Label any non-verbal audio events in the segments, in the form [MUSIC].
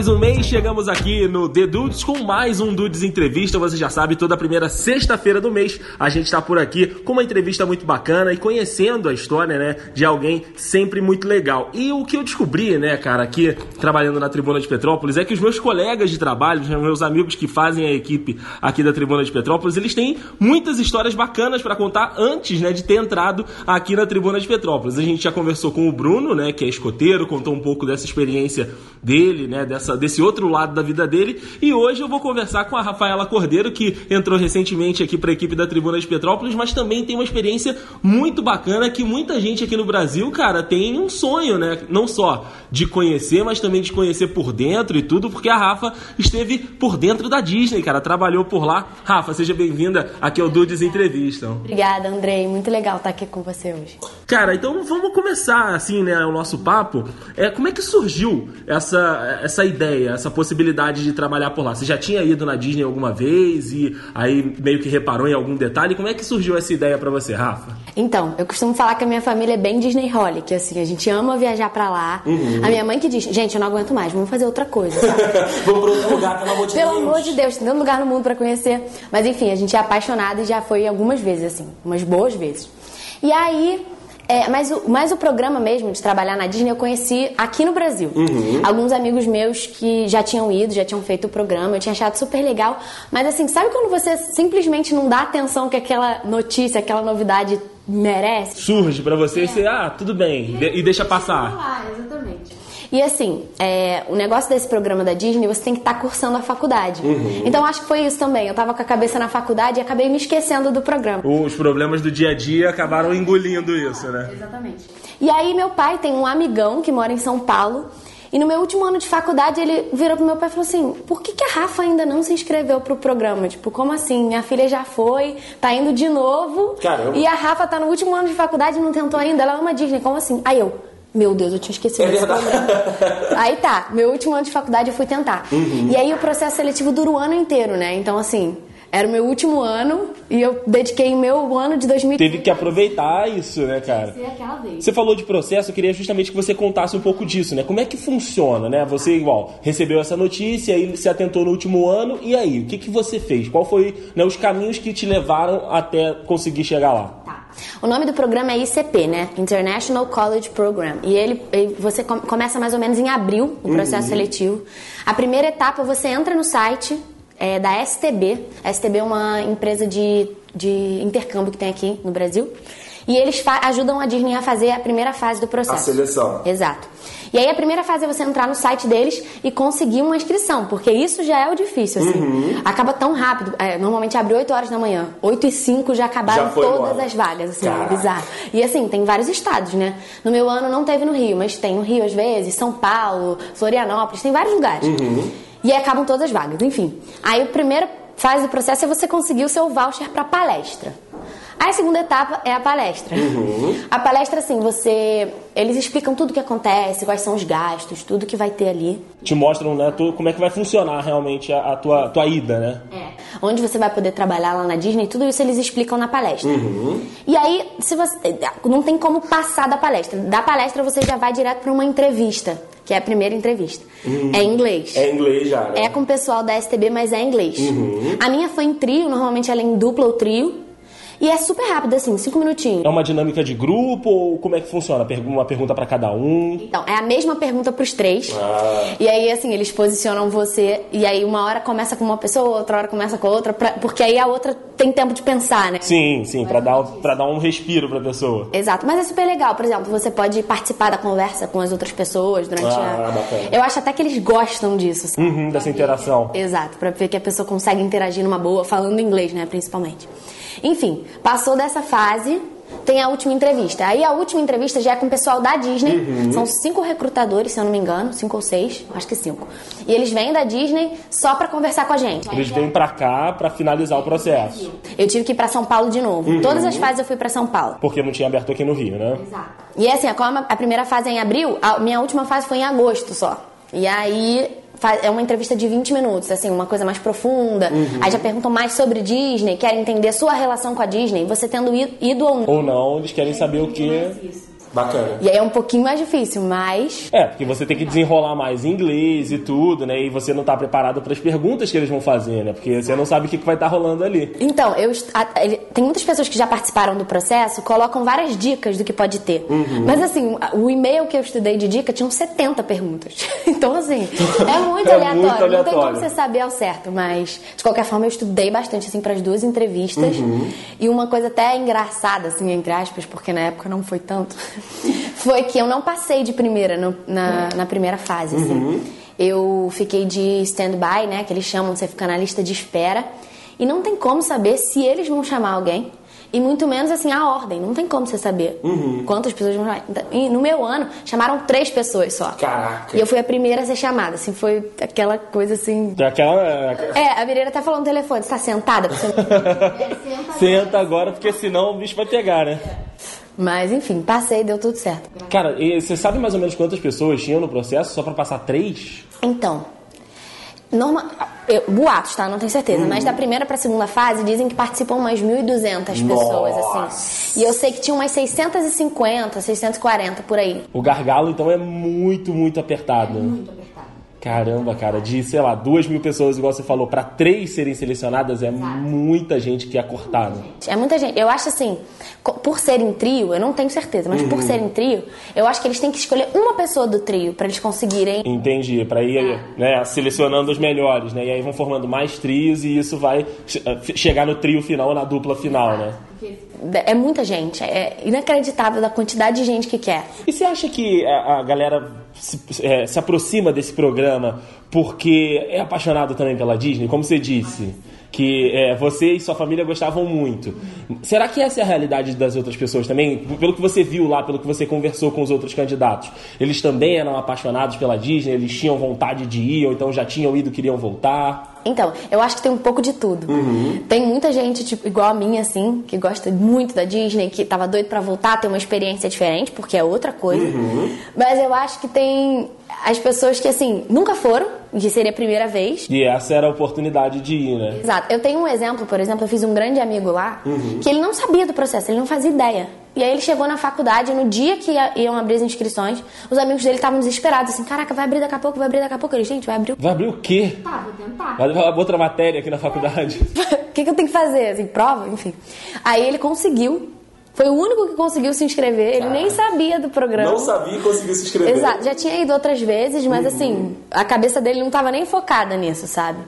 mais um mês, chegamos aqui no The Dudes com mais um Dudes Entrevista. Você já sabe, toda primeira sexta-feira do mês a gente está por aqui com uma entrevista muito bacana e conhecendo a história, né, de alguém sempre muito legal. E o que eu descobri, né, cara, aqui trabalhando na Tribuna de Petrópolis é que os meus colegas de trabalho, os meus amigos que fazem a equipe aqui da Tribuna de Petrópolis, eles têm muitas histórias bacanas para contar antes, né, de ter entrado aqui na Tribuna de Petrópolis. A gente já conversou com o Bruno, né, que é escoteiro, contou um pouco dessa experiência dele, né, dessa, desse outro lado da vida dele. E hoje eu vou conversar com a Rafaela Cordeiro, que entrou recentemente aqui para a equipe da Tribuna de Petrópolis, mas também tem uma experiência muito bacana que muita gente aqui no Brasil, cara, tem um sonho, né? Não só de conhecer, mas também de conhecer por dentro e tudo, porque a Rafa esteve por dentro da Disney, cara, trabalhou por lá. Rafa, seja bem-vinda aqui ao Dudes Entrevista. Obrigada, Andrei. Muito legal estar aqui com você hoje. Cara, então vamos começar assim, né, o nosso papo. É, como é que surgiu essa, essa ideia, essa possibilidade de trabalhar por lá? Você já tinha ido na Disney alguma vez e aí meio que reparou em algum detalhe? Como é que surgiu essa ideia para você, Rafa? Então, eu costumo falar que a minha família é bem Disney Holic, assim, a gente ama viajar para lá. Uhum. A minha mãe que diz, gente, eu não aguento mais, vamos fazer outra coisa. [LAUGHS] vamos para outro lugar, pelo amor de pelo Deus. Pelo amor de Deus, tem tanto lugar no mundo para conhecer. Mas enfim, a gente é apaixonada e já foi algumas vezes, assim, umas boas vezes. E aí, é, mas, o, mas o programa mesmo de trabalhar na Disney eu conheci aqui no Brasil. Uhum. Alguns amigos meus que já tinham ido, já tinham feito o programa, eu tinha achado super legal. Mas assim, sabe quando você simplesmente não dá atenção que aquela notícia, aquela novidade merece? Surge para você é. e você, ah, tudo bem, e, e deixa passar. E assim, é, o negócio desse programa da Disney, você tem que estar tá cursando a faculdade. Uhum. Então acho que foi isso também. Eu tava com a cabeça na faculdade e acabei me esquecendo do programa. Os problemas do dia a dia acabaram engolindo isso, né? Exatamente. E aí meu pai tem um amigão que mora em São Paulo. E no meu último ano de faculdade, ele virou pro meu pai e falou assim: por que, que a Rafa ainda não se inscreveu pro programa? Tipo, como assim? Minha filha já foi, tá indo de novo. Caramba. E a Rafa tá no último ano de faculdade e não tentou ainda. Ela ama Disney. Como assim? Aí eu, meu Deus, eu tinha esquecido é desse programa. [LAUGHS] Aí tá, meu último ano de faculdade eu fui tentar. Uhum. E aí o processo seletivo dura o ano inteiro, né? Então, assim, era o meu último ano e eu dediquei o meu ano de 2013. Teve que aproveitar isso, né, cara? Você falou de processo, eu queria justamente que você contasse um pouco disso, né? Como é que funciona, né? Você, igual, recebeu essa notícia, aí se atentou no último ano, e aí? O que, que você fez? Qual foi né, os caminhos que te levaram até conseguir chegar lá? Tá. O nome do programa é ICP, né? International College Program. E ele, ele você começa mais ou menos em abril o processo uhum. seletivo. A primeira etapa você entra no site é, da STB. A STB é uma empresa de, de intercâmbio que tem aqui no Brasil. E eles ajudam a Disney a fazer a primeira fase do processo. A seleção. Exato. E aí a primeira fase é você entrar no site deles e conseguir uma inscrição, porque isso já é o difícil, assim. Uhum. Acaba tão rápido. É, normalmente abre 8 horas da manhã. 8 e 5 já acabaram já todas embora. as vagas, assim, é bizarro. E assim, tem vários estados, né? No meu ano não teve no Rio, mas tem no Rio às vezes, São Paulo, Florianópolis, tem vários lugares. Uhum. E aí acabam todas as vagas, enfim. Aí a primeira fase do processo é você conseguir o seu voucher para palestra. A segunda etapa é a palestra. Uhum. A palestra, assim, você. Eles explicam tudo o que acontece, quais são os gastos, tudo que vai ter ali. Te mostram, né, tu, como é que vai funcionar realmente a, a, tua, tua ida, né? É. Onde você vai poder trabalhar lá na Disney, tudo isso eles explicam na palestra. Uhum. E aí, se você. Não tem como passar da palestra. Da palestra você já vai direto para uma entrevista que é a primeira entrevista. É em inglês. É em inglês já, né? É com o pessoal da STB, mas é em inglês. Uhum. A minha foi em trio, normalmente ela é em dupla ou trio. E é super rápido, assim, cinco minutinhos. É uma dinâmica de grupo ou como é que funciona? Uma pergunta para cada um? Então, é a mesma pergunta pros três. Ah. E aí, assim, eles posicionam você. E aí, uma hora começa com uma pessoa, outra hora começa com outra. Pra, porque aí a outra tem tempo de pensar, né? Sim, sim, para dar, pra dar um respiro pra pessoa. Exato. Mas é super legal. Por exemplo, você pode participar da conversa com as outras pessoas durante ah, a. Bacana. Eu acho até que eles gostam disso. Assim, uhum, dessa interação. Exato, pra ver que a pessoa consegue interagir numa boa, falando inglês, né, principalmente. Enfim, passou dessa fase, tem a última entrevista. Aí a última entrevista já é com o pessoal da Disney. Uhum. São cinco recrutadores, se eu não me engano, cinco ou seis, acho que cinco. E eles vêm da Disney só para conversar com a gente. Eles vêm para cá para finalizar o processo. Eu tive que ir para São Paulo de novo. Uhum. Todas as fases eu fui para São Paulo. Porque não tinha aberto aqui no Rio, né? Exato. E assim, como a primeira fase é em abril, a minha última fase foi em agosto só. E aí é uma entrevista de 20 minutos, assim, uma coisa mais profunda. Uhum. Aí já perguntam mais sobre Disney, querem entender sua relação com a Disney, você tendo ido ou não. Ou não, eles querem saber o que. Bacana. E aí é um pouquinho mais difícil, mas. É, porque você tem que desenrolar mais inglês e tudo, né? E você não tá preparado para as perguntas que eles vão fazer, né? Porque você não sabe o que vai estar tá rolando ali. Então, eu tem muitas pessoas que já participaram do processo, colocam várias dicas do que pode ter. Uhum. Mas assim, o e-mail que eu estudei de dica tinha 70 perguntas. [LAUGHS] Então, assim, é [LAUGHS] muito, é aleatório. muito aleatório. Não tem como você saber ao certo, mas de qualquer forma eu estudei bastante assim para as duas entrevistas. Uhum. E uma coisa até engraçada, assim, entre aspas, porque na época não foi tanto, foi que eu não passei de primeira no, na, na primeira fase, assim. Uhum. Eu fiquei de stand-by, né, que eles chamam, você fica na lista de espera. E não tem como saber se eles vão chamar alguém. E muito menos assim a ordem. Não tem como você saber uhum. quantas pessoas vão chamar. E no meu ano, chamaram três pessoas só. Caraca. E eu fui a primeira a ser chamada. Assim, foi aquela coisa assim. Aquela. É, a Mireira tá falando no telefone. Você tá sentada? Você... [LAUGHS] é, senta agora, porque senão o bicho vai pegar, né? Mas enfim, passei, deu tudo certo. Cara, e você sabe mais ou menos quantas pessoas tinham no processo só para passar três? Então, norma, eu, boatos, tá? Não tenho certeza. Uhum. Mas da primeira pra segunda fase dizem que participam umas 1.200 pessoas, assim. E eu sei que tinha umas 650, 640 por aí. O gargalo, então, é muito, muito apertado. É muito apertado. Caramba, cara, de, sei lá, duas mil pessoas, igual você falou, para três serem selecionadas é Exato. muita gente que é cortada. É muita gente. Eu acho assim, por serem trio, eu não tenho certeza, mas uhum. por serem trio, eu acho que eles têm que escolher uma pessoa do trio para eles conseguirem. Entendi, para ir é. né, selecionando os melhores, né? E aí vão formando mais trios e isso vai chegar no trio final, na dupla final, né? É muita gente, é inacreditável a quantidade de gente que quer. E você acha que a, a galera se, é, se, aproxima desse programa porque é apaixonado também pela Disney? Como você disse, que é, você e sua família gostavam muito. Será que essa é a realidade das outras pessoas também? Pelo que você viu lá, pelo que você conversou com os outros candidatos, eles também eram apaixonados pela Disney? Eles tinham vontade de ir ou então já tinham ido queriam voltar? Então, eu acho que tem um pouco de tudo. Uhum. Tem muita gente, tipo, igual a mim, assim, que gosta muito da Disney, que tava doido para voltar, ter uma experiência diferente, porque é outra coisa. Uhum. Mas eu acho que tem as pessoas que, assim, nunca foram, que seria a primeira vez. E essa era a oportunidade de ir, né? Exato. Eu tenho um exemplo, por exemplo, eu fiz um grande amigo lá, uhum. que ele não sabia do processo, ele não fazia ideia. E aí ele chegou na faculdade, no dia que iam abrir as inscrições, os amigos dele estavam desesperados, assim, caraca, vai abrir daqui a pouco, vai abrir daqui a pouco. Ele, gente, vai abrir o Vai abrir o quê? Tá, vou tentar. Vai levar outra matéria aqui na faculdade. [LAUGHS] O que, que eu tenho que fazer? Assim, prova? Enfim. Aí ele conseguiu foi o único que conseguiu se inscrever. Ele nem sabia do programa. Não sabia e conseguiu se inscrever. Exato. Já tinha ido outras vezes, mas uhum. assim, a cabeça dele não estava nem focada nisso, sabe?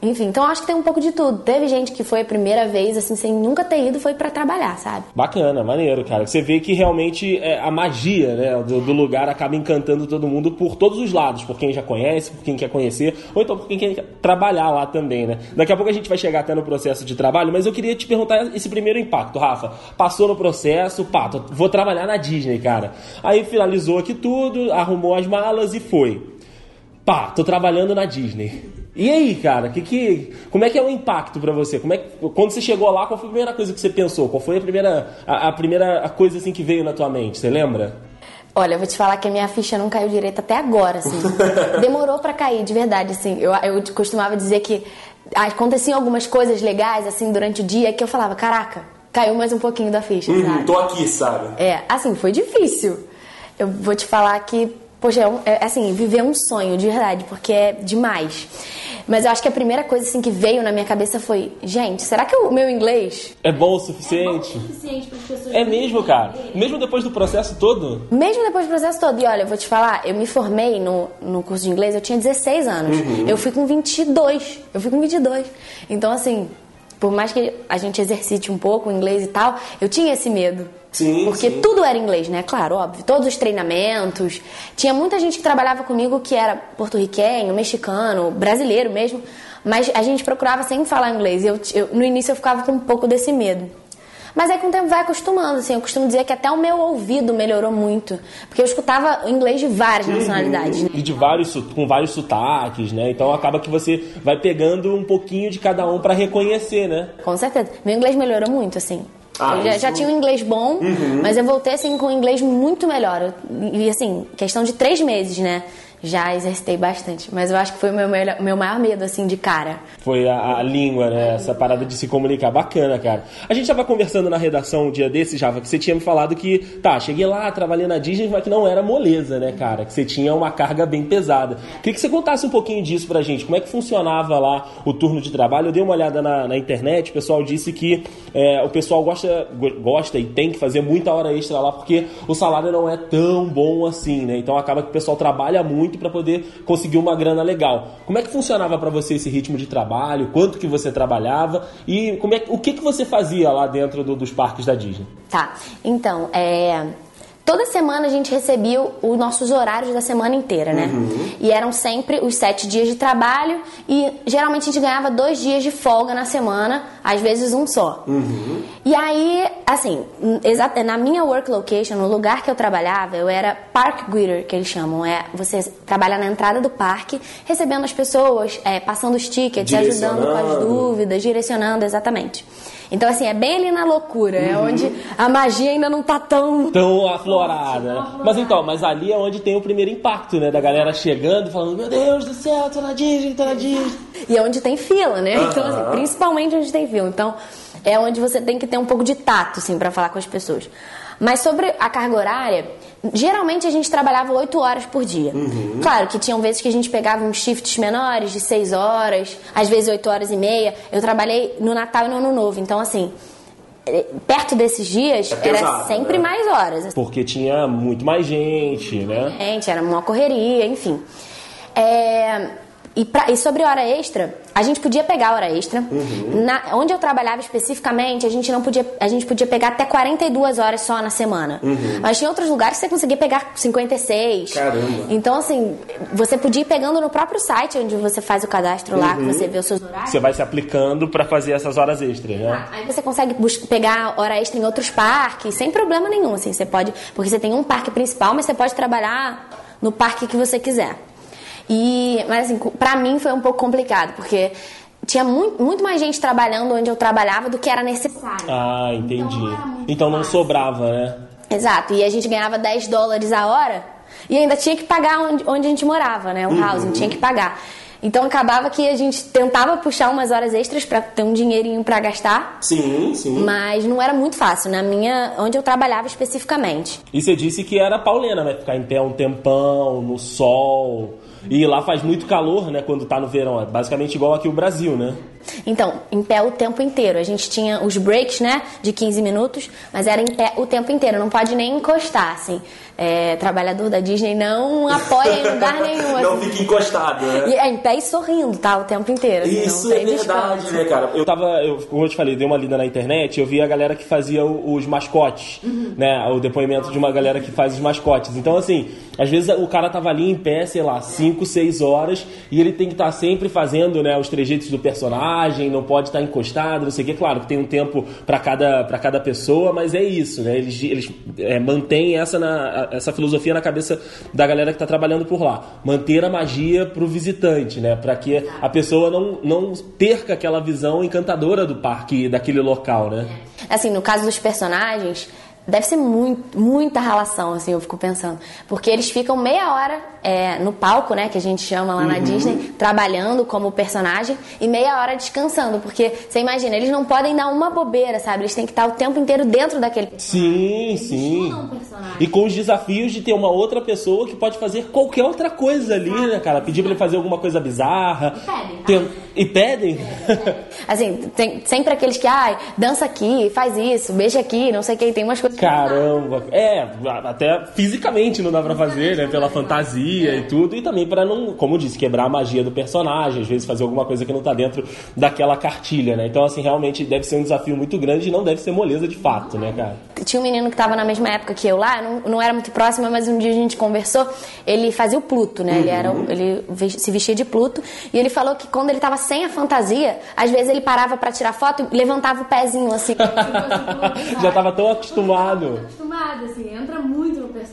Enfim, então acho que tem um pouco de tudo. Teve gente que foi a primeira vez, assim, sem nunca ter ido, foi para trabalhar, sabe? Bacana, maneiro, cara. Você vê que realmente é, a magia né, do, do, lugar acaba encantando todo mundo por todos os lados, por quem já conhece, por quem quer conhecer, ou então por quem quer trabalhar lá também, né? Daqui a pouco a gente vai chegar até no processo de trabalho, mas eu queria te perguntar esse primeiro impacto, Rafa. Passou no processo, pá, vou trabalhar na Disney, cara. Aí finalizou aqui tudo, arrumou as malas e foi. Pá, tô trabalhando na Disney. E aí, cara, que, que, como é que é o impacto para você? Como é que, quando você chegou lá, qual foi a primeira coisa que você pensou? Qual foi a primeira, a, a primeira coisa assim que veio na tua mente? Você lembra? Olha, eu vou te falar que a minha ficha não caiu direito até agora, assim. [LAUGHS] Demorou para cair, de verdade, assim. Eu, eu costumava dizer que aconteciam algumas coisas legais, assim, durante o dia, que eu falava, caraca, caiu mais um pouquinho da ficha, uhum, sabe? Tô aqui, sabe? É, assim, foi difícil. Eu vou te falar que, poxa, é, um, é assim, viver um sonho, de verdade, porque é demais. Mas eu acho que a primeira coisa assim que veio na minha cabeça foi, gente, será que o meu inglês é bom o suficiente? É bom o suficiente para as pessoas. É mesmo, cara. Mesmo depois do processo todo? Mesmo depois do processo todo. E olha, eu vou te falar, eu me formei no, no curso de inglês, eu tinha 16 anos. Uhum. Eu fui com 22. Eu fui com 22. Então assim, por mais que a gente exercite um pouco o inglês e tal, eu tinha esse medo. Sim, porque sim. tudo era inglês, né? Claro, óbvio. Todos os treinamentos. Tinha muita gente que trabalhava comigo que era porto-riquenho, mexicano, brasileiro mesmo. Mas a gente procurava sempre falar inglês. Eu, eu, no início eu ficava com um pouco desse medo. Mas aí com o tempo vai acostumando, assim. Eu costumo dizer que até o meu ouvido melhorou muito. Porque eu escutava inglês de várias uhum. nacionalidades. Né? E de vários, com vários sotaques, né? Então acaba que você vai pegando um pouquinho de cada um para reconhecer, né? Com certeza. Meu inglês melhorou muito, assim. Ah, eu já, isso... já, tinha um inglês bom, uhum. mas eu voltei assim com um inglês muito melhor. E assim, questão de três meses, né? Já exercitei bastante, mas eu acho que foi o meu, meu maior medo, assim, de cara. Foi a, a língua, né? Essa parada de se comunicar. Bacana, cara. A gente tava conversando na redação um dia desse, Java, que você tinha me falado que, tá, cheguei lá, trabalhei na Disney, mas que não era moleza, né, cara? Que você tinha uma carga bem pesada. Queria que você contasse um pouquinho disso pra gente. Como é que funcionava lá o turno de trabalho? Eu dei uma olhada na, na internet, o pessoal disse que é, o pessoal gosta, gosta e tem que fazer muita hora extra lá, porque o salário não é tão bom assim, né? Então acaba que o pessoal trabalha muito muito para poder conseguir uma grana legal. Como é que funcionava para você esse ritmo de trabalho? Quanto que você trabalhava? E como é, o que, que você fazia lá dentro do, dos parques da Disney? Tá, então, é, Toda semana a gente recebia os nossos horários da semana inteira, né? Uhum. E eram sempre os sete dias de trabalho e geralmente a gente ganhava dois dias de folga na semana, às vezes um só. Uhum. E aí, assim, na minha work location, no lugar que eu trabalhava, eu era park greeter, que eles chamam. É, você trabalha na entrada do parque, recebendo as pessoas, é, passando os tickets, ajudando com as dúvidas, direcionando, exatamente. Então, assim, é bem ali na loucura, é uhum. onde a magia ainda não tá tão. Tão aflorada? Mas então, mas ali é onde tem o primeiro impacto, né? Da galera chegando falando: Meu Deus do céu, tô na Disney, tô na Disney. E é onde tem fila, né? Então, assim, principalmente onde tem fila. Então, é onde você tem que ter um pouco de tato, assim, para falar com as pessoas. Mas sobre a carga horária, geralmente a gente trabalhava 8 horas por dia. Uhum. Claro que tinham vezes que a gente pegava uns shifts menores, de 6 horas, às vezes 8 horas e meia. Eu trabalhei no Natal e no Ano Novo, então assim, é, perto desses dias é pesado, era sempre né? mais horas. Porque tinha muito mais gente, né? Gente, era uma correria, enfim. É, e, pra, e, sobre hora extra, a gente podia pegar hora extra. Uhum. Na, onde eu trabalhava especificamente, a gente não podia, a gente podia pegar até 42 horas só na semana. Uhum. Mas tinha outros lugares que você conseguia pegar 56. Caramba. Então, assim, você podia ir pegando no próprio site onde você faz o cadastro uhum. lá, que você vê os seus horários. Você vai se aplicando para fazer essas horas extras, né? Ah, aí você consegue pegar hora extra em outros parques, sem problema nenhum, assim. Você pode, porque você tem um parque principal, mas você pode trabalhar no parque que você quiser. E, mas assim, pra mim foi um pouco complicado, porque tinha muito, muito mais gente trabalhando onde eu trabalhava do que era necessário. Ah, entendi. Então, então não sobrava, né? Exato. E a gente ganhava 10 dólares a hora e ainda tinha que pagar onde, onde a gente morava, né? O uhum. housing, tinha que pagar. Então acabava que a gente tentava puxar umas horas extras para ter um dinheirinho para gastar. Sim, sim. Mas não era muito fácil, na minha, onde eu trabalhava especificamente. E você disse que era paulena, né? Ficar em pé um tempão, no sol. E lá faz muito calor, né, quando tá no verão. É basicamente igual aqui o Brasil, né? Então, em pé o tempo inteiro. A gente tinha os breaks, né, de 15 minutos, mas era em pé o tempo inteiro. Não pode nem encostar, assim é, trabalhador da Disney não apoia em lugar [LAUGHS] nenhum. não assim. fica encostado, né? E é em pé e sorrindo, tá? O tempo inteiro. Assim, Isso é verdade, descanso. né, cara? Eu tava, eu, como eu te falei, dei uma lida na internet, eu vi a galera que fazia os mascotes, uhum. né? O depoimento de uma galera que faz os mascotes. Então, assim, às vezes o cara tava ali em pé, sei lá, 5, 6 horas, e ele tem que estar tá sempre fazendo, né, os trejeitos do personagem, não pode estar encostado, não sei o que. Claro que tem um tempo para cada, pra cada pessoa, mas é isso, né? Eles, eles é, mantêm essa na essa filosofia na cabeça da galera que está trabalhando por lá. Manter a magia para o visitante, né? Para que a pessoa não, não perca aquela visão encantadora do parque, daquele local, né? Assim, no caso dos personagens, Deve ser muito, muita relação, assim, eu fico pensando. Porque eles ficam meia hora é, no palco, né, que a gente chama lá uhum. na Disney, trabalhando como personagem, e meia hora descansando. Porque, você imagina, eles não podem dar uma bobeira, sabe? Eles têm que estar o tempo inteiro dentro daquele personagem. Sim, sim. E com os desafios de ter uma outra pessoa que pode fazer qualquer outra coisa ali, né, cara? Pedir pra ele fazer alguma coisa bizarra. E pedem. Tá? Tem... E [LAUGHS] pedem? assim, tem sempre aqueles que, ai, dança aqui, faz isso, beija aqui, não sei o que, tem umas coisas Caramba! É, até fisicamente não dá pra fazer, né? Pela fantasia e tudo. E também para não, como disse, quebrar a magia do personagem, às vezes fazer alguma coisa que não tá dentro daquela cartilha, né? Então, assim, realmente deve ser um desafio muito grande e não deve ser moleza de fato, né, cara? Tinha um menino que tava na mesma época que eu lá, não, não era muito próximo, mas um dia a gente conversou. Ele fazia o Pluto, né? Uhum. Ele, era, ele se vestia de Pluto. E ele falou que quando ele tava sem a fantasia, às vezes ele parava para tirar foto e levantava o pezinho assim. [LAUGHS] Já tava tão acostumado acostumado. Acostumado, assim, entra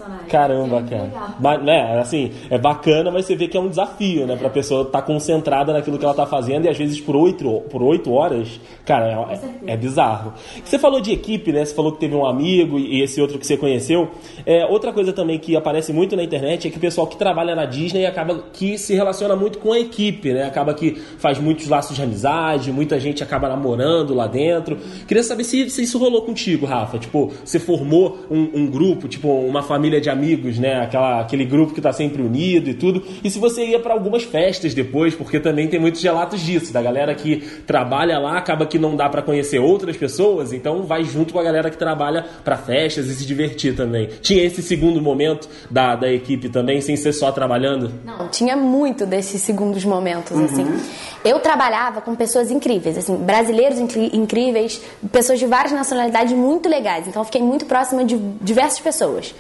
personagem. Caramba, é cara. Mas, né, assim, é bacana, mas você vê que é um desafio, né? Pra pessoa estar tá concentrada naquilo que ela tá fazendo e às vezes por oito, por oito horas, cara, é, é bizarro. Você falou de equipe, né? Você falou que teve um amigo e esse outro que você conheceu. É, outra coisa também que aparece muito na internet é que o pessoal que trabalha na Disney acaba que se relaciona muito com a equipe, né? Acaba que faz muitos laços de amizade, muita gente acaba namorando lá dentro. Queria saber se, se isso rolou contigo, Rafa. Tipo, você formou um, um grupo, tipo, uma família de amigos, né? Aquela, aquele grupo que tá sempre unido e tudo. E se você ia para algumas festas depois, porque também tem muitos relatos disso, da galera que trabalha lá, acaba que não dá para conhecer outras pessoas, então vai junto com a galera que trabalha para festas e se divertir também. Tinha esse segundo momento da, da equipe também, sem ser só trabalhando? Não, tinha muito desses segundos momentos, assim. uhum. assim. Eu trabalhava com pessoas incríveis, assim, brasileiros incríveis, pessoas de várias nacionalidades muito legais. Então eu fiquei muito próxima de diversas pessoas.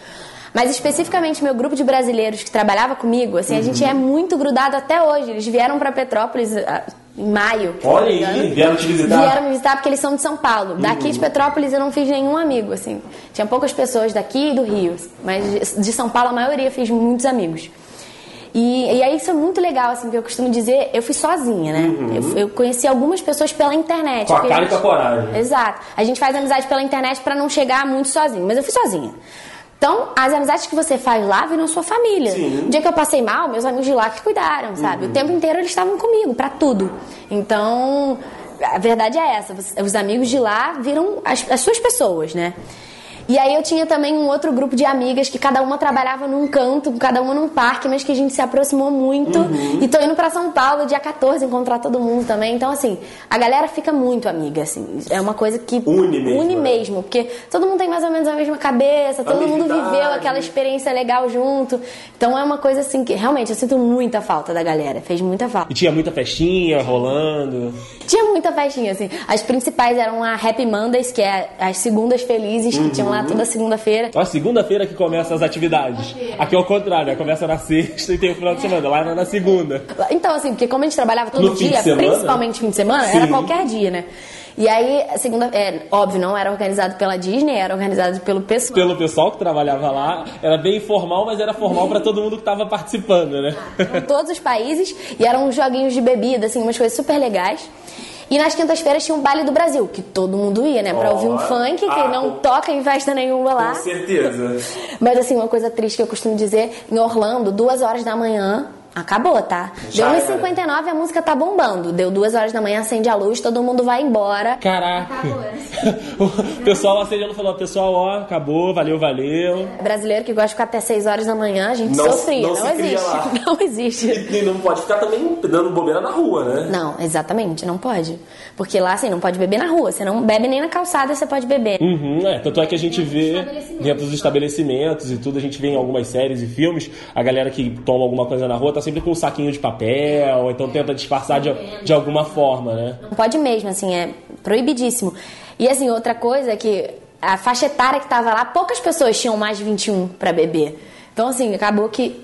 Mas especificamente meu grupo de brasileiros que trabalhava comigo, assim, uhum. a gente uhum. é muito grudado até hoje. Eles vieram para Petrópolis ah, em maio. Olha aí, vieram te visitar? Vieram me visitar porque eles são de São Paulo. Daqui de uhum. Petrópolis eu não fiz nenhum amigo, assim. Tinha poucas pessoas daqui e do Rio, mas de São Paulo a maioria fiz muitos amigos. E, e aí isso é muito legal, assim, que eu costumo dizer, eu fui sozinha, né? Uhum. Eu, eu, conheci algumas pessoas pela internet. Com a cara a gente... e com a coragem. Exato. A gente faz amizade pela internet para não chegar muito sozinho, mas eu fui sozinha. Então, as amizades que você faz lá viram sua família. Sim. No dia que eu passei mal, meus amigos de lá que cuidaram, sabe? Uhum. O tempo inteiro eles estavam comigo, para tudo. Então, a verdade é essa. Os amigos de lá viram as, as suas pessoas, né? E aí eu tinha também um outro grupo de amigas que cada uma trabalhava num canto, cada uma num parque, mas que a gente se aproximou muito. Uhum. E tô indo para São Paulo dia 14 encontrar todo mundo também. Então, assim, a galera fica muito amiga, assim. É uma coisa que une mesmo. Une né? mesmo porque todo mundo tem mais ou menos a mesma cabeça, todo mundo viveu aquela experiência legal junto. Então é uma coisa assim que realmente eu sinto muita falta da galera. Fez muita falta. E tinha muita festinha rolando? Tinha muita festinha, assim. As principais eram a Happy Mondays, que é as segundas felizes que uhum. tinham lá toda segunda-feira. A segunda-feira que começam as atividades. Aqui é o contrário, né? começa na sexta e tem o final de semana. Lá era na segunda. Então, assim, porque como a gente trabalhava todo no dia, principalmente fim de semana, Sim. era qualquer dia, né? E aí, segunda, é, óbvio, não era organizado pela Disney, era organizado pelo pessoal. Pelo pessoal que trabalhava lá. Era bem informal, mas era formal para todo mundo que estava participando, né? Ah, todos os países e eram joguinhos de bebida, assim, umas coisas super legais. E nas quintas-feiras tinha um baile do Brasil, que todo mundo ia, né? Pra oh, ouvir um funk que ah, não toca em festa nenhuma lá. Com certeza. [LAUGHS] Mas assim, uma coisa triste que eu costumo dizer, em Orlando, duas horas da manhã, Acabou, tá? Já Deu 1h59 a música tá bombando. Deu duas horas da manhã, acende a luz, todo mundo vai embora. Caraca. [LAUGHS] o pessoal acendendo falou, pessoal, ó, acabou, valeu, valeu. Brasileiro que gosta de ficar até 6 horas da manhã, a gente não, sofria. Não, não existe. [LAUGHS] Não existe. E, e, não pode ficar também dando bobeira na rua, né? Não, exatamente, não pode. Porque lá, assim, não pode beber na rua. Você não bebe nem na calçada, você pode beber. Uhum, é. Tanto é que a gente vê dentro dos estabelecimentos e tudo, a gente vê em algumas séries e filmes, a galera que toma alguma coisa na rua tá sempre com um saquinho de papel, ou então tenta disfarçar de, de alguma forma, né? Não pode mesmo, assim, é proibidíssimo. E assim, outra coisa é que a faixa etária que tava lá, poucas pessoas tinham mais de 21 para beber. Então, assim, acabou que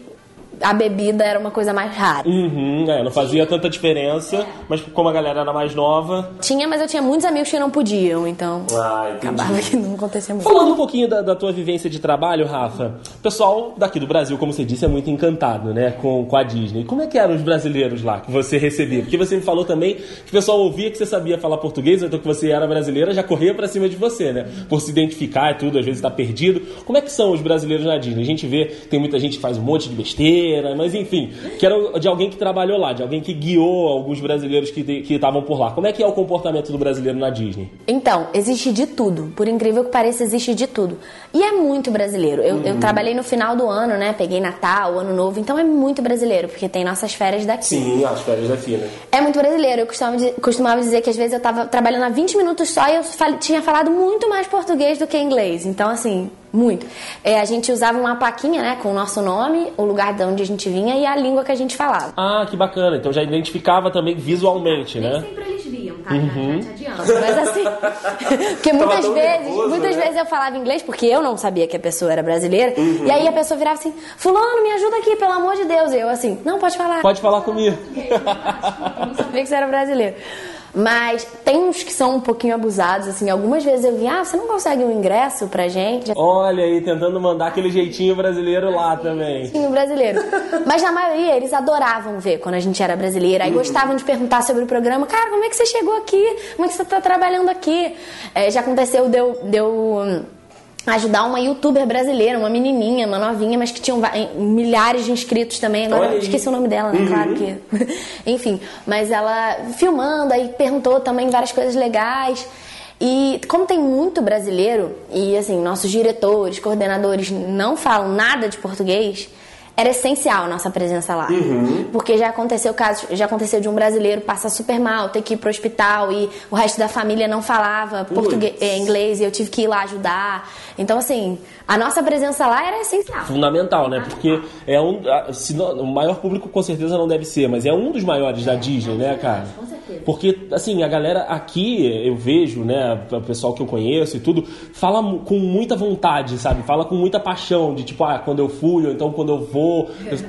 a bebida era uma coisa mais rara. Uhum, é, não fazia tanta diferença, mas como a galera era mais nova. Tinha, mas eu tinha muitos amigos que não podiam, então. Ah, acabava que não acontecia muito. Falando um pouquinho da, da, tua vivência de trabalho, Rafa, o pessoal daqui do Brasil, como você disse, é muito encantado, né, com, com a Disney. Como é que eram os brasileiros lá que você recebia? Porque você me falou também que o pessoal ouvia que você sabia falar português, então que você era brasileira, já corria para cima de você, né? Por se identificar e tudo, às vezes tá perdido. Como é que são os brasileiros na Disney? A gente vê, tem muita gente que faz um monte de besteira, mas enfim, que era de alguém que trabalhou lá, de alguém que guiou alguns brasileiros que estavam por lá. Como é que é o comportamento do brasileiro na Disney? Então, existe de tudo. Por incrível que pareça, existe de tudo. E é muito brasileiro. Eu, uhum. eu trabalhei no final do ano, né? Peguei Natal, Ano Novo, então é muito brasileiro, porque tem nossas férias daqui. Sim, as férias daqui, né? É muito brasileiro. Eu costumava, costumava dizer que às vezes eu estava trabalhando há 20 minutos só e eu fal tinha falado muito mais português do que inglês. Então, assim, muito. É, a gente usava uma plaquinha, né, com o nosso nome, o lugar de onde a gente vinha e a língua que a gente falava. Ah, que bacana. Então já identificava também visualmente, Nem né? sempre eles viam, tá? Uhum. Já, Mas assim, [LAUGHS] porque muitas vezes, nervoso, muitas né? vezes eu falava inglês porque eu não sabia que a pessoa era brasileira. Uhum. E aí a pessoa virava assim: "Fulano, me ajuda aqui, pelo amor de Deus". E eu assim: "Não, pode falar". Pode falar comigo. eu não [LAUGHS] sabia que você era brasileiro. Mas tem uns que são um pouquinho abusados, assim. Algumas vezes eu vi, ah, você não consegue um ingresso pra gente? Olha aí, tentando mandar aquele jeitinho brasileiro lá também. Jeitinho brasileiro. [LAUGHS] Mas na maioria, eles adoravam ver quando a gente era brasileira. Aí uhum. gostavam de perguntar sobre o programa. Cara, como é que você chegou aqui? Como é que você tá trabalhando aqui? É, já aconteceu, deu... deu ajudar uma youtuber brasileira, uma menininha, uma novinha, mas que tinha milhares de inscritos também. Agora eu esqueci o nome dela, né? Uhum. Claro que. [LAUGHS] Enfim, mas ela filmando, aí perguntou também várias coisas legais. E como tem muito brasileiro, e assim, nossos diretores, coordenadores não falam nada de português, era essencial a nossa presença lá. Uhum. Porque já aconteceu caso, já aconteceu de um brasileiro passar super mal, ter que ir pro hospital e o resto da família não falava português, eh, inglês e eu tive que ir lá ajudar. Então, assim, a nossa presença lá era essencial. Fundamental, né? Porque é um. Se não, o maior público com certeza não deve ser, mas é um dos maiores da Disney, né, cara? Com certeza. Porque, assim, a galera aqui, eu vejo, né, o pessoal que eu conheço e tudo, fala com muita vontade, sabe? Fala com muita paixão, de tipo, ah, quando eu fui, ou então quando eu vou,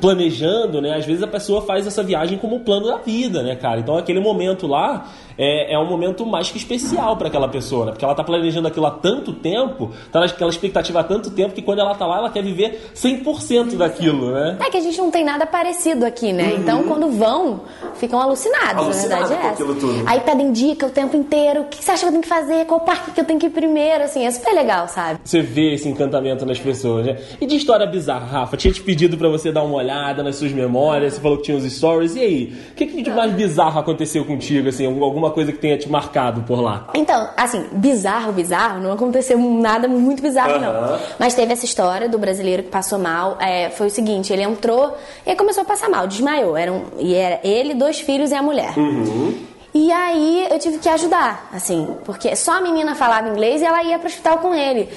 planejando, né? Às vezes a pessoa faz essa viagem como plano da vida, né, cara? Então aquele momento lá é, é um momento mais que especial para aquela pessoa, né? Porque ela tá planejando aquilo há tanto tempo, tá naquela expectativa há tanto tempo, que quando ela tá lá, ela quer viver 100% daquilo, né? É que a gente não tem nada parecido aqui, né? Uhum. Então quando vão, ficam alucinados, Alucinado na verdade é. Aí pedem dica o tempo inteiro, o que você acha que eu tenho que fazer, qual parque que eu tenho que ir primeiro, assim, é super legal, sabe? Você vê esse encantamento nas pessoas, né? E de história bizarra, Rafa, tinha te pedido para você dar uma olhada nas suas memórias, você falou que tinha os stories, e aí? O que, que de mais bizarro aconteceu contigo, assim, alguma coisa que tenha te marcado por lá? Então, assim, bizarro, bizarro, não aconteceu nada muito bizarro, não. Mas teve essa história do brasileiro que passou mal. É, foi o seguinte, ele entrou e começou a passar mal, desmaiou. Era um, e era ele, dois filhos e a mulher. Uhum. E aí eu tive que ajudar, assim, porque só a menina falava inglês e ela ia pro hospital com ele.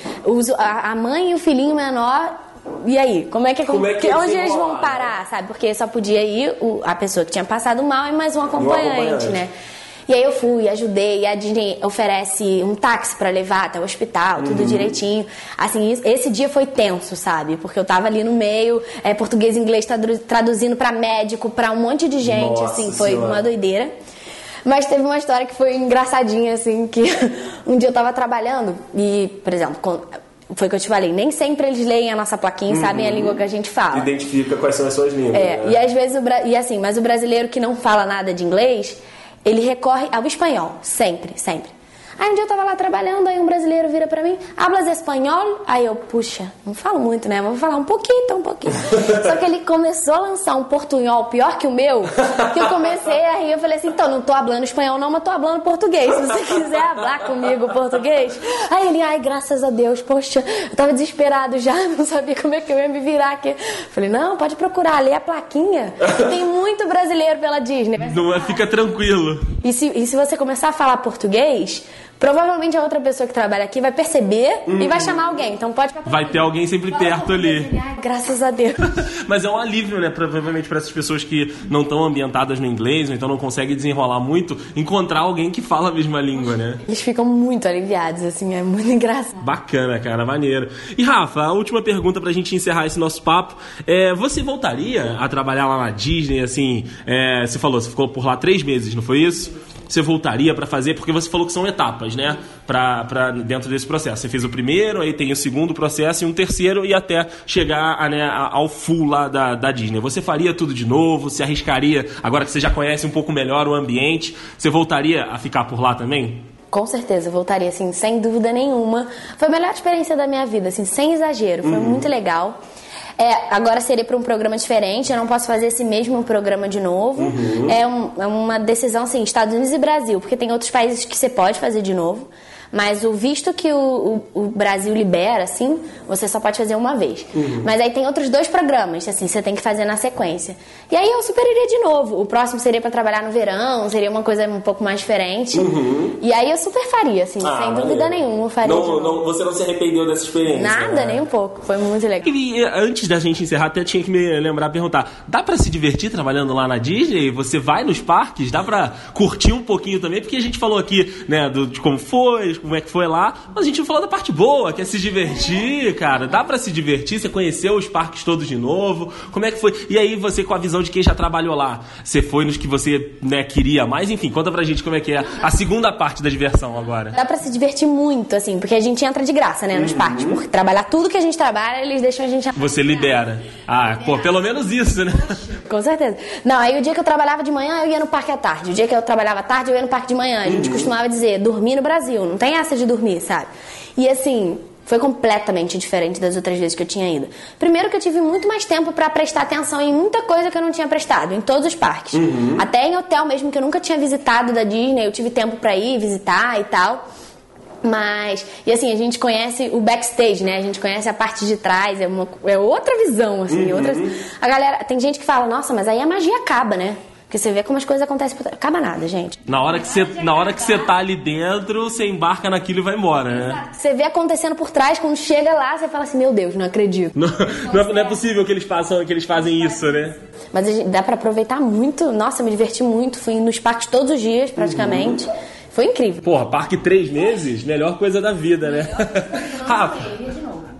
a mãe e o filhinho menor e aí, como é que, como é que onde eles vão parar, sabe? Porque só podia ir o, a pessoa que tinha passado mal e mais um acompanhante, um acompanhante. né? E aí eu fui, ajudei, e a Disney oferece um táxi para levar até o hospital, tudo uhum. direitinho. Assim, esse dia foi tenso, sabe? Porque eu tava ali no meio, é, português e inglês traduzindo para médico, para um monte de gente, Nossa assim, foi senhora. uma doideira. Mas teve uma história que foi engraçadinha, assim, que [LAUGHS] um dia eu tava trabalhando e, por exemplo, foi o que eu te falei, nem sempre eles leem a nossa plaquinha e uhum. sabem a língua que a gente fala. Identifica quais são as suas línguas. É, né? e às vezes, o, e assim, mas o brasileiro que não fala nada de inglês, ele recorre ao espanhol, sempre, sempre. Aí um dia eu tava lá trabalhando, aí um brasileiro vira pra mim, hablas espanhol? Aí eu, puxa, não falo muito, né? Vou falar um pouquinho, então um pouquinho. [LAUGHS] Só que ele começou a lançar um portunhol pior que o meu, que eu comecei a rir. Eu falei assim, então, não tô falando espanhol não, mas tô falando português. Se você quiser falar comigo português. Aí ele, ai, graças a Deus, poxa, eu tava desesperado já, [LAUGHS] não sabia como é que eu ia me virar aqui. Falei, não, pode procurar, lê a plaquinha. tem muito brasileiro pela Disney. Não fica tranquilo. E se, e se você começar a falar português, Provavelmente a outra pessoa que trabalha aqui vai perceber uhum. e vai uhum. chamar alguém. Então pode Vai ter alguém sempre perto ali. Ai, graças a Deus. [LAUGHS] Mas é um alívio, né? Provavelmente para essas pessoas que não estão ambientadas no inglês, ou então não conseguem desenrolar muito, encontrar alguém que fala a mesma língua, né? Eles ficam muito aliviados, assim, é muito [LAUGHS] engraçado. Bacana, cara, maneiro. E Rafa, a última pergunta pra gente encerrar esse nosso papo. É, você voltaria a trabalhar lá na Disney, assim? É, você falou, você ficou por lá três meses, não foi isso? Você voltaria para fazer? Porque você falou que são etapas, né? Para dentro desse processo. Você fez o primeiro, aí tem o segundo processo e um terceiro e até chegar a, né, ao full lá da, da Disney. Você faria tudo de novo? Se arriscaria, agora que você já conhece um pouco melhor o ambiente, você voltaria a ficar por lá também? Com certeza, voltaria, assim, sem dúvida nenhuma. Foi a melhor experiência da minha vida, assim, sem exagero. Foi uhum. muito legal. É, agora seria para um programa diferente, eu não posso fazer esse mesmo programa de novo. Uhum. É, um, é uma decisão, assim, Estados Unidos e Brasil, porque tem outros países que você pode fazer de novo. Mas o visto que o, o, o, Brasil libera, assim, você só pode fazer uma vez. Uhum. Mas aí tem outros dois programas, assim, você tem que fazer na sequência. E aí eu super iria de novo. O próximo seria para trabalhar no verão, seria uma coisa um pouco mais diferente. Uhum. E aí eu super faria, assim, ah, sem dúvida nenhuma. faria não, não, você não se arrependeu dessa experiência? Nada, né? nem um pouco. Foi muito legal. E antes da gente encerrar, até tinha que me lembrar, perguntar: dá para se divertir trabalhando lá na Disney? Você vai nos parques? Dá para curtir um pouquinho também? Porque a gente falou aqui, né, do, de como foi, depois como é que foi lá, mas a gente falou da parte boa, que é se divertir, cara. Dá para se divertir, você conheceu os parques todos de novo. Como é que foi? E aí você com a visão de quem já trabalhou lá, você foi nos que você, né, queria mais, enfim, conta pra gente como é que é a segunda parte da diversão agora. Dá para se divertir muito, assim, porque a gente entra de graça, né, nos uhum. parques, porque trabalhar tudo que a gente trabalha, eles deixam a gente Você libera. Ah, pô, pelo menos isso, né? [LAUGHS] Com certeza. Não, aí o dia que eu trabalhava de manhã, eu ia no parque à tarde. O dia que eu trabalhava à tarde, eu ia no parque de manhã. A gente uhum. costumava dizer, dormir no Brasil. Não tem essa de dormir, sabe? E assim, foi completamente diferente das outras vezes que eu tinha ido. Primeiro que eu tive muito mais tempo para prestar atenção em muita coisa que eu não tinha prestado, em todos os parques. Uhum. Até em hotel mesmo que eu nunca tinha visitado da Disney, eu tive tempo para ir visitar e tal. Mas, e assim, a gente conhece o backstage, né? A gente conhece a parte de trás, é, uma, é outra visão, assim. Uhum. Outra, a galera, tem gente que fala, nossa, mas aí a magia acaba, né? Porque você vê como as coisas acontecem por Acaba nada, gente. Na hora que você, na hora que você tá ali dentro, você embarca naquilo e vai embora, né? Você vê acontecendo por trás, quando chega lá, você fala assim, meu Deus, não acredito. Não, não, é, não é possível que eles façam, que eles fazem isso, né? Mas dá para aproveitar muito. Nossa, eu me diverti muito. Fui nos parques todos os dias, praticamente. Uhum. Foi incrível. Porra, parque três meses, melhor coisa da vida, né? [LAUGHS] Rafa.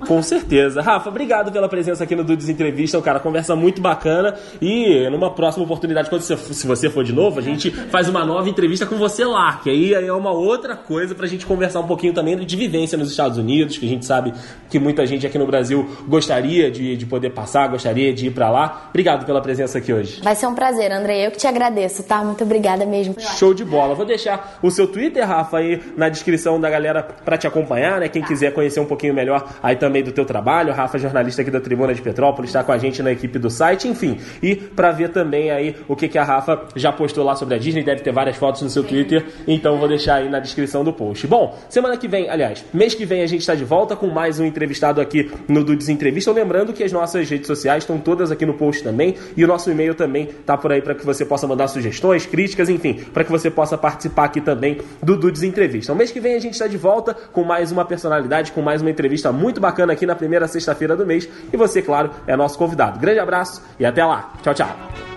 Com certeza. Rafa, obrigado pela presença aqui no Dudes Entrevista, cara. Conversa muito bacana. E numa próxima oportunidade, quando você, se você for de novo, a gente faz uma nova entrevista com você lá. Que aí é uma outra coisa pra gente conversar um pouquinho também de vivência nos Estados Unidos, que a gente sabe que muita gente aqui no Brasil gostaria de, de poder passar, gostaria de ir para lá. Obrigado pela presença aqui hoje. Vai ser um prazer, André. Eu que te agradeço, tá? Muito obrigada mesmo. Show de bola. Vou deixar o seu Twitter, Rafa, aí na descrição da galera para te acompanhar, né? Quem quiser conhecer um pouquinho melhor aí também do teu trabalho. Rafa, jornalista aqui da Tribuna de Petrópolis, está com a gente na equipe do site, enfim. E para ver também aí o que, que a Rafa já postou lá sobre a Disney, deve ter várias fotos no seu Twitter, então vou deixar aí na descrição do post. Bom, semana que vem, aliás, mês que vem a gente está de volta com mais um entrevistado aqui no Dudes Entrevista. Lembrando que as nossas redes sociais estão todas aqui no post também e o nosso e-mail também tá por aí para que você possa mandar sugestões, críticas, enfim, para que você possa participar aqui também do Dudes Entrevista. O mês que vem a gente está de volta com mais uma personalidade, com mais uma entrevista muito bacana aqui na primeira sexta-feira do mês. E você, claro, é nosso convidado. Grande abraço e até lá. Tchau, tchau.